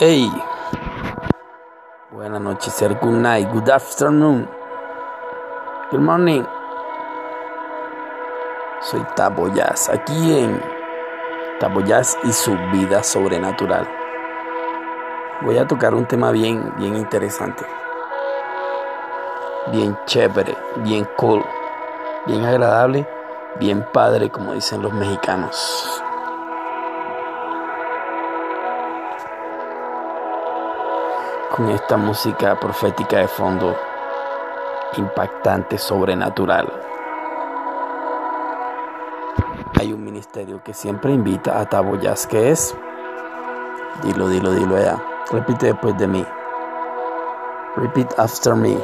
Hey, buenas noches, sir. Good night, good afternoon, good morning. Soy Tabo Jazz, aquí en Tabo Jazz y su vida sobrenatural. Voy a tocar un tema bien, bien interesante, bien chévere, bien cool, bien agradable, bien padre, como dicen los mexicanos. Esta música profética de fondo, impactante, sobrenatural. Hay un ministerio que siempre invita a Taboyas, que es, dilo, dilo, dilo allá, repite después de mí, repeat after me.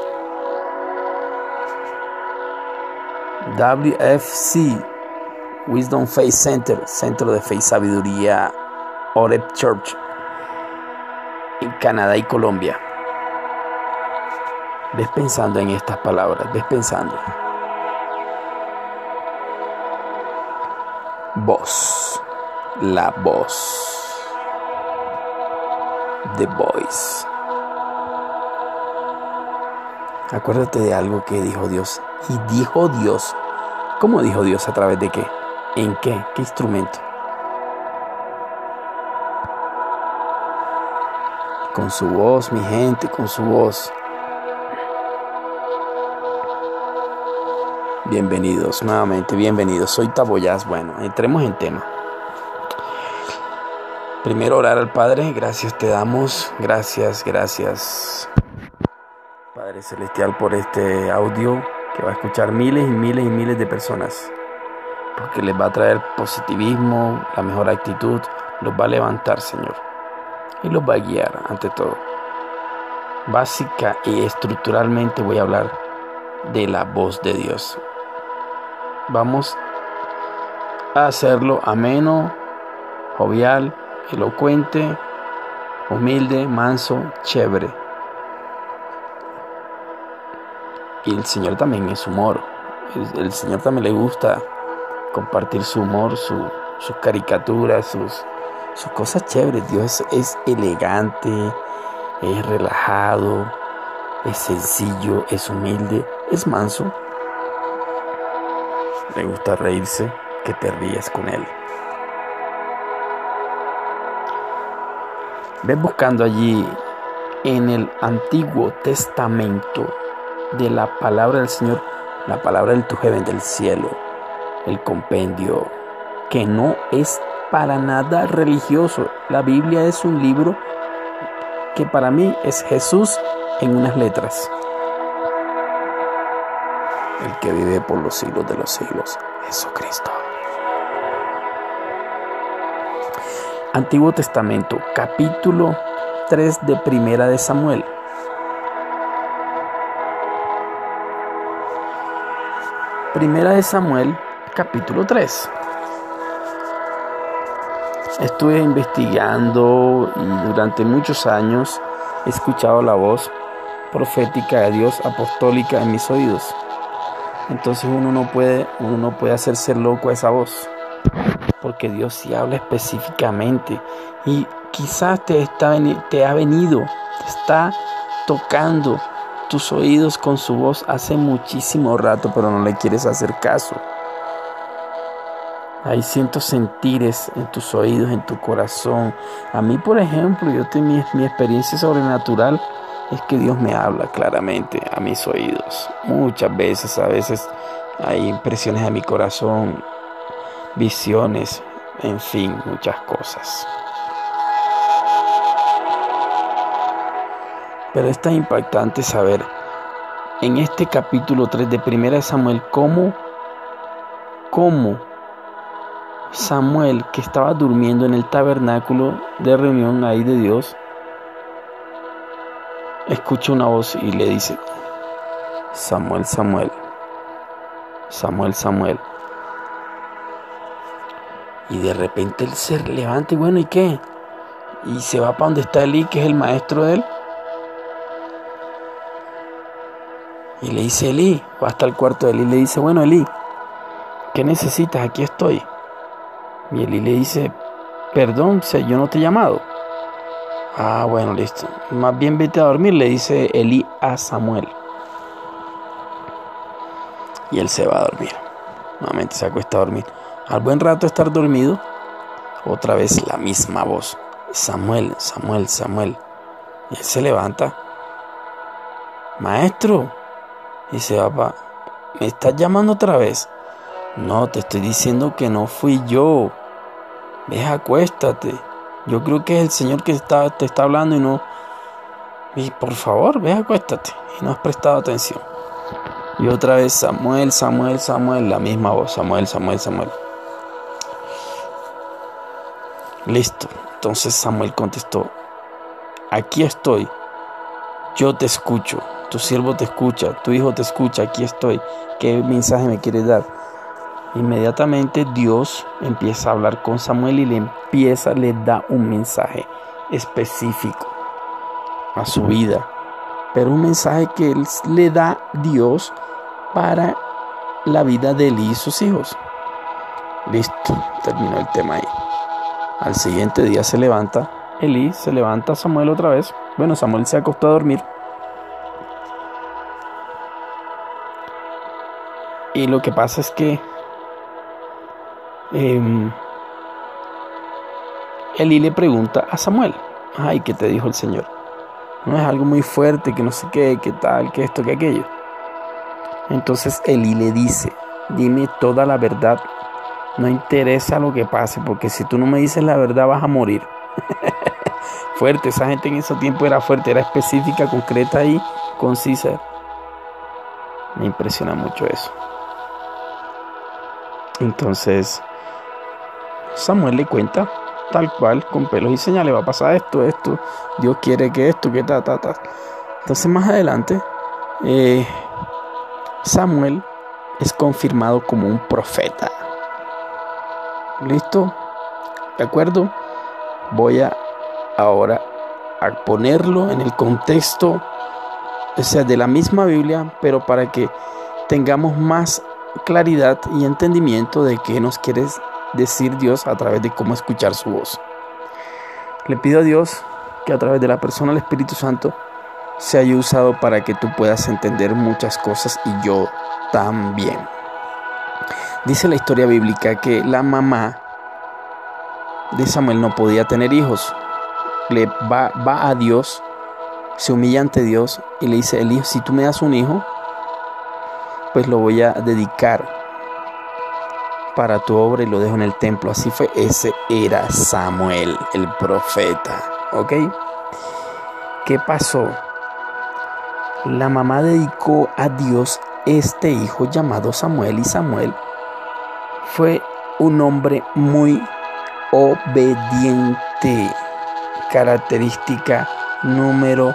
WFC, Wisdom Faith Center, Centro de Fe y Sabiduría, Oreb Church, Canadá y Colombia. Ves pensando en estas palabras, ves pensando. Voz, la voz, the voice. Acuérdate de algo que dijo Dios. Y dijo Dios. ¿Cómo dijo Dios? ¿A través de qué? ¿En qué? ¿Qué instrumento? Con su voz, mi gente, con su voz. Bienvenidos nuevamente, bienvenidos. Soy Taboyaz. Bueno, entremos en tema. Primero orar al Padre, gracias te damos, gracias, gracias Padre Celestial por este audio que va a escuchar miles y miles y miles de personas, porque les va a traer positivismo, la mejor actitud, los va a levantar, Señor y los va a guiar ante todo. Básica y estructuralmente voy a hablar de la voz de Dios. Vamos a hacerlo ameno, jovial, elocuente, humilde, manso, chévere. Y el Señor también es humor. El, Señor también le gusta compartir su humor, sus caricaturas, sus, sus cosas chéveres. Dios es elegante, es relajado, es sencillo, es humilde, es manso. Le gusta reírse, que te rías con él. Ves buscando allí en el Antiguo Testamento de la palabra del Señor, la palabra del Tujeven del cielo, el compendio que no es para nada religioso. La Biblia es un libro que para mí es Jesús en unas letras. El que vive por los siglos de los siglos, Jesucristo. Antiguo Testamento, capítulo 3 de Primera de Samuel. Primera de Samuel, capítulo 3 estuve investigando y durante muchos años he escuchado la voz profética de Dios apostólica en mis oídos. Entonces uno no puede, uno no puede hacerse loco a esa voz, porque Dios sí habla específicamente y quizás te, está, te ha venido, te está tocando tus oídos con su voz hace muchísimo rato, pero no le quieres hacer caso. Hay cientos sentires en tus oídos, en tu corazón. A mí, por ejemplo, yo tengo mi, experiencia sobrenatural es que Dios me habla claramente a mis oídos. Muchas veces, a veces hay impresiones de mi corazón, visiones, en fin, muchas cosas. Pero es tan impactante saber en este capítulo 3 de 1 Samuel cómo, cómo Samuel, que estaba durmiendo en el tabernáculo de reunión ahí de Dios, escucha una voz y le dice, Samuel, Samuel, Samuel, Samuel. Y de repente él se levanta y bueno, ¿y qué? Y se va para donde está Eli, que es el maestro de él. Y le dice Eli, va hasta el cuarto de Eli y le dice, bueno Eli, ¿qué necesitas? Aquí estoy. Y Eli le dice, perdón, yo no te he llamado. Ah, bueno, listo. Más bien vete a dormir, le dice Eli a Samuel. Y él se va a dormir. Nuevamente se acuesta a dormir. Al buen rato de estar dormido, otra vez la misma voz. Samuel, Samuel, Samuel. Y él se levanta. Maestro. Dice, papá, ¿me estás llamando otra vez? No, te estoy diciendo que no fui yo. Ve, acuéstate. Yo creo que es el Señor que está, te está hablando y no... Y por favor, ve, acuéstate. Y no has prestado atención. Y otra vez Samuel, Samuel, Samuel, la misma voz. Samuel, Samuel, Samuel. Listo. Entonces Samuel contestó, aquí estoy, yo te escucho, tu siervo te escucha, tu hijo te escucha, aquí estoy, ¿qué mensaje me quieres dar? Inmediatamente Dios empieza a hablar con Samuel y le empieza, le da un mensaje específico a su vida, pero un mensaje que él le da Dios para la vida de él y sus hijos. Listo, terminó el tema ahí. Al siguiente día se levanta Elí, se levanta Samuel otra vez. Bueno, Samuel se acostó a dormir. Y lo que pasa es que eh, Elí le pregunta a Samuel, ay, ¿qué te dijo el Señor? No es algo muy fuerte, que no sé qué, qué tal, que esto, que aquello. Entonces Elí le dice, dime toda la verdad no interesa lo que pase, porque si tú no me dices la verdad vas a morir. fuerte, esa gente en ese tiempo era fuerte, era específica, concreta y concisa. Me impresiona mucho eso. Entonces, Samuel le cuenta tal cual, con pelos y señales, va a pasar esto, esto, Dios quiere que esto, que ta, ta, ta. Entonces más adelante, eh, Samuel es confirmado como un profeta. ¿Listo? ¿De acuerdo? Voy a ahora a ponerlo en el contexto o sea, de la misma Biblia, pero para que tengamos más claridad y entendimiento de qué nos quiere decir Dios a través de cómo escuchar su voz. Le pido a Dios que a través de la persona del Espíritu Santo se haya usado para que tú puedas entender muchas cosas y yo también. Dice la historia bíblica que la mamá de Samuel no podía tener hijos. Le va, va a Dios, se humilla ante Dios y le dice, el hijo, si tú me das un hijo, pues lo voy a dedicar para tu obra y lo dejo en el templo. Así fue, ese era Samuel, el profeta. ¿Ok? ¿Qué pasó? La mamá dedicó a Dios este hijo llamado Samuel y Samuel fue un hombre muy obediente. Característica número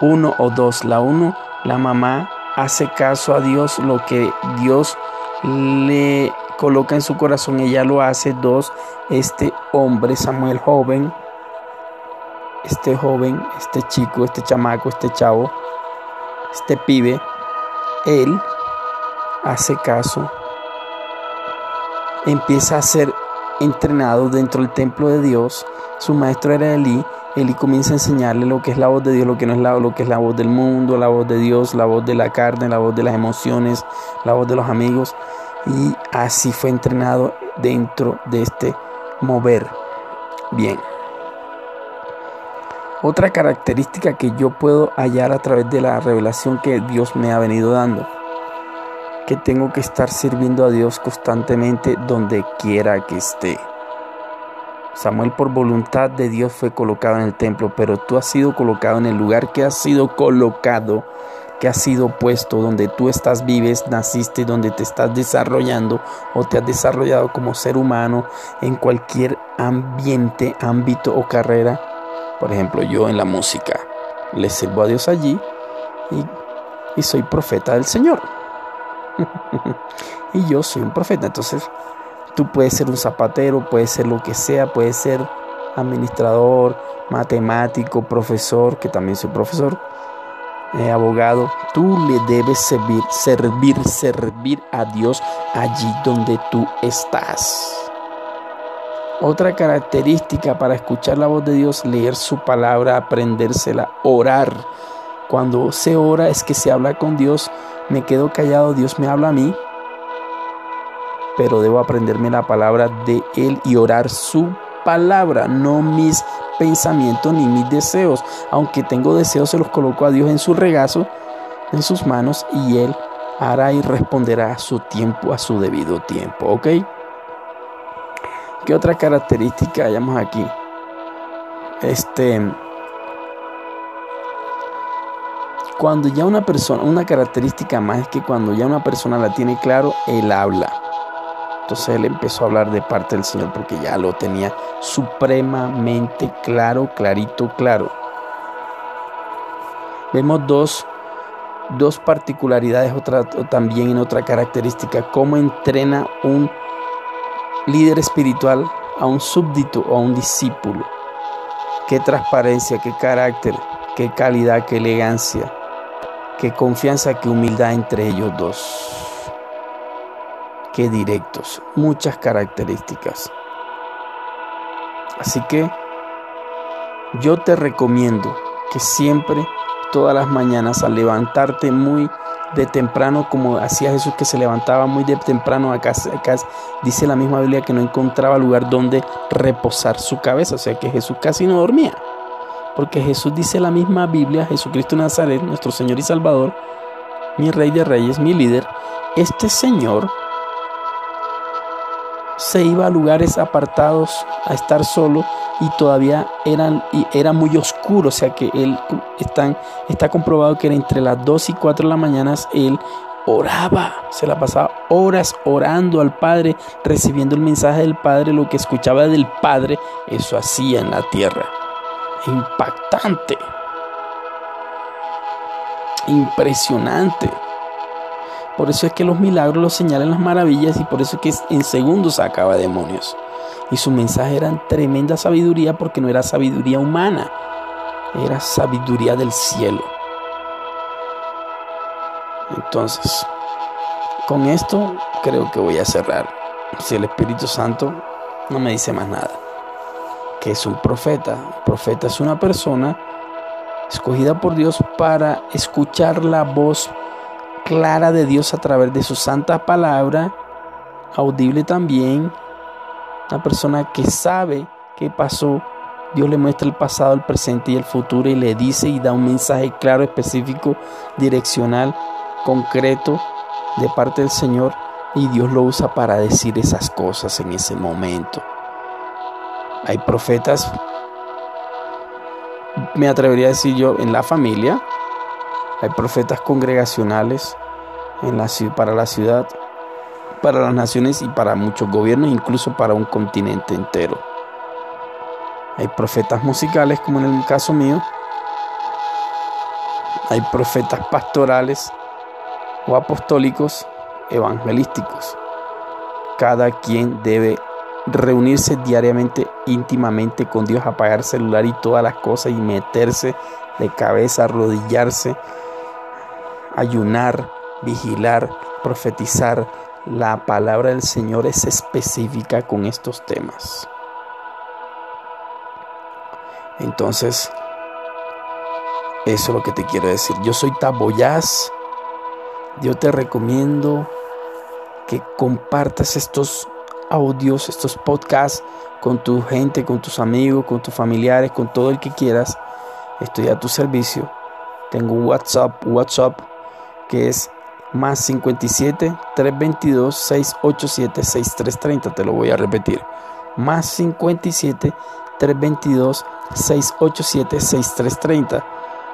uno o dos. La uno, la mamá hace caso a Dios, lo que Dios le coloca en su corazón, ella lo hace. Dos, este hombre, Samuel joven, este joven, este chico, este chamaco, este chavo, este pibe, él hace caso empieza a ser entrenado dentro del templo de Dios. Su maestro era Elí. Elí comienza a enseñarle lo que es la voz de Dios, lo que no es la, lo que es la voz del mundo, la voz de Dios, la voz de la carne, la voz de las emociones, la voz de los amigos. Y así fue entrenado dentro de este mover. Bien. Otra característica que yo puedo hallar a través de la revelación que Dios me ha venido dando que tengo que estar sirviendo a Dios constantemente donde quiera que esté. Samuel por voluntad de Dios fue colocado en el templo, pero tú has sido colocado en el lugar que has sido colocado, que has sido puesto, donde tú estás, vives, naciste, donde te estás desarrollando o te has desarrollado como ser humano en cualquier ambiente, ámbito o carrera. Por ejemplo, yo en la música le sirvo a Dios allí y, y soy profeta del Señor. y yo soy un profeta. Entonces, tú puedes ser un zapatero, puedes ser lo que sea, puedes ser administrador, matemático, profesor, que también soy profesor, eh, abogado. Tú le debes servir, servir, servir a Dios allí donde tú estás. Otra característica para escuchar la voz de Dios, leer su palabra, aprendérsela, orar. Cuando se ora es que se habla con Dios, me quedo callado, Dios me habla a mí, pero debo aprenderme la palabra de Él y orar su palabra, no mis pensamientos ni mis deseos. Aunque tengo deseos, se los coloco a Dios en su regazo, en sus manos, y Él hará y responderá a su tiempo, a su debido tiempo. ¿Ok? ¿Qué otra característica hayamos aquí? Este. Cuando ya una persona, una característica más es que cuando ya una persona la tiene claro, él habla. Entonces él empezó a hablar de parte del Señor porque ya lo tenía supremamente claro, clarito, claro. Vemos dos, dos particularidades otra, también en otra característica, cómo entrena un líder espiritual a un súbdito o a un discípulo. Qué transparencia, qué carácter, qué calidad, qué elegancia, qué confianza, qué humildad entre ellos dos. Qué directos, muchas características. Así que yo te recomiendo que siempre, todas las mañanas, al levantarte muy de temprano, como hacía Jesús que se levantaba muy de temprano acá, acá, dice la misma Biblia que no encontraba lugar donde reposar su cabeza, o sea que Jesús casi no dormía, porque Jesús dice la misma Biblia, Jesucristo Nazaret, nuestro Señor y Salvador, mi Rey de Reyes, mi líder, este Señor se iba a lugares apartados a estar solo y todavía eran, y era muy oscuro, o sea que él están, está comprobado que era entre las 2 y 4 de la mañana él oraba, se la pasaba horas orando al Padre, recibiendo el mensaje del Padre, lo que escuchaba del Padre, eso hacía en la tierra. Impactante. Impresionante. Por eso es que los milagros los señalan las maravillas y por eso es que en segundos sacaba demonios. Y su mensaje era tremenda sabiduría porque no era sabiduría humana, era sabiduría del cielo. Entonces, con esto creo que voy a cerrar. Si el Espíritu Santo no me dice más nada, que es un profeta. profeta es una persona escogida por Dios para escuchar la voz clara de Dios a través de su santa palabra, audible también, una persona que sabe qué pasó, Dios le muestra el pasado, el presente y el futuro y le dice y da un mensaje claro, específico, direccional, concreto de parte del Señor y Dios lo usa para decir esas cosas en ese momento. Hay profetas, me atrevería a decir yo, en la familia, hay profetas congregacionales para la ciudad, para las naciones y para muchos gobiernos, incluso para un continente entero. Hay profetas musicales, como en el caso mío. Hay profetas pastorales o apostólicos evangelísticos. Cada quien debe reunirse diariamente íntimamente con Dios, apagar celular y todas las cosas y meterse de cabeza, arrodillarse ayunar, vigilar, profetizar. La palabra del Señor es específica con estos temas. Entonces, eso es lo que te quiero decir. Yo soy Taboyaz. Yo te recomiendo que compartas estos audios, estos podcasts con tu gente, con tus amigos, con tus familiares, con todo el que quieras. Estoy a tu servicio. Tengo WhatsApp, WhatsApp que es más 57 322 687 6330. Te lo voy a repetir. Más 57 322 687 6330.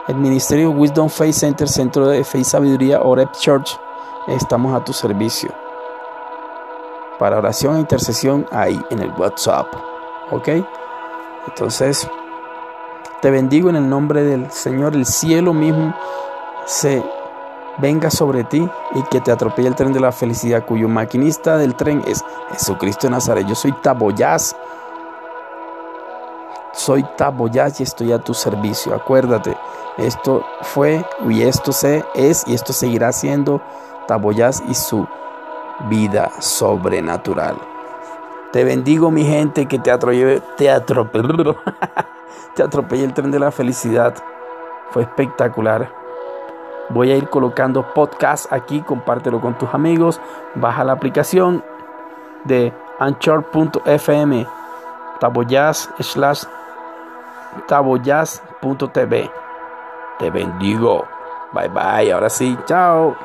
El Ministerio Wisdom Faith Center, Centro de Fe y Sabiduría, Oreb Church, estamos a tu servicio. Para oración e intercesión ahí en el WhatsApp. ¿Ok? Entonces, te bendigo en el nombre del Señor. El cielo mismo se venga sobre ti y que te atropelle el tren de la felicidad cuyo maquinista del tren es Jesucristo de Nazaret. Yo soy Taboyaz. Soy Taboyaz y estoy a tu servicio. Acuérdate, esto fue y esto se es y esto seguirá siendo Taboyaz y su vida sobrenatural. Te bendigo, mi gente, que te atropellé, te atropellé, te atropellé el tren de la felicidad. Fue espectacular. Voy a ir colocando podcast aquí, compártelo con tus amigos, baja la aplicación de anchor.fm taboyaz slash taboyaz.tv. Te bendigo. Bye bye. Ahora sí, chao.